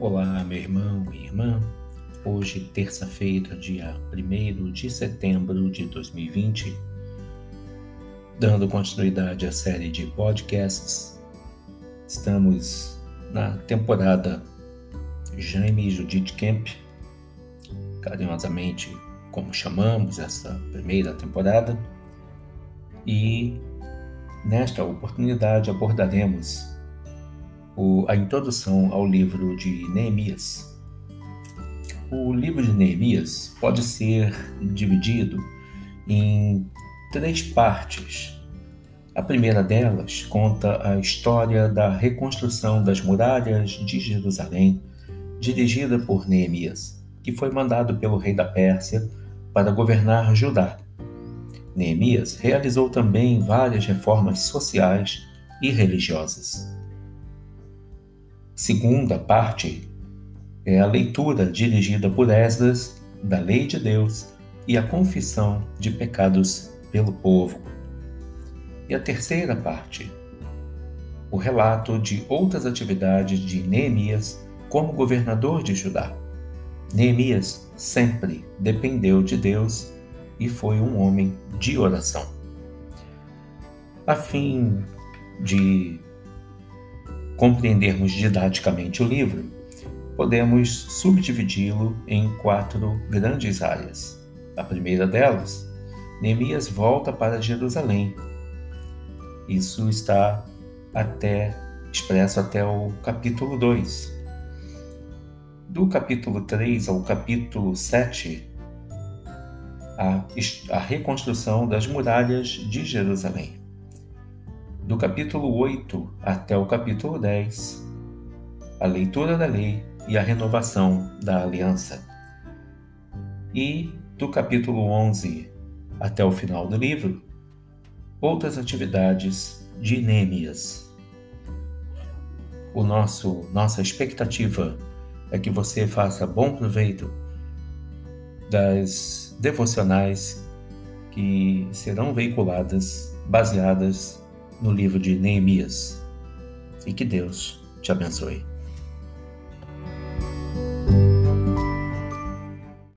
Olá, meu irmão, minha irmã. Hoje, terça-feira, dia 1 de setembro de 2020, dando continuidade à série de podcasts, estamos na temporada Jaime e Judith Camp, carinhosamente como chamamos essa primeira temporada, e nesta oportunidade abordaremos o, a introdução ao livro de Neemias. O livro de Neemias pode ser dividido em três partes. A primeira delas conta a história da reconstrução das muralhas de Jerusalém, dirigida por Neemias, que foi mandado pelo rei da Pérsia para governar Judá. Neemias realizou também várias reformas sociais e religiosas. Segunda parte é a leitura dirigida por Esdras da lei de Deus e a confissão de pecados pelo povo. E a terceira parte, o relato de outras atividades de Neemias como governador de Judá. Neemias sempre dependeu de Deus e foi um homem de oração. A fim de compreendermos didaticamente o livro, podemos subdividi-lo em quatro grandes áreas. A primeira delas, Neemias volta para Jerusalém. Isso está até expresso até o capítulo 2. Do capítulo 3 ao capítulo 7, a, a reconstrução das muralhas de Jerusalém do capítulo 8 até o capítulo 10, a leitura da lei e a renovação da aliança. E do capítulo 11 até o final do livro, outras atividades de Neemias. O nosso nossa expectativa é que você faça bom proveito das devocionais que serão veiculadas baseadas no livro de Neemias. E que Deus te abençoe.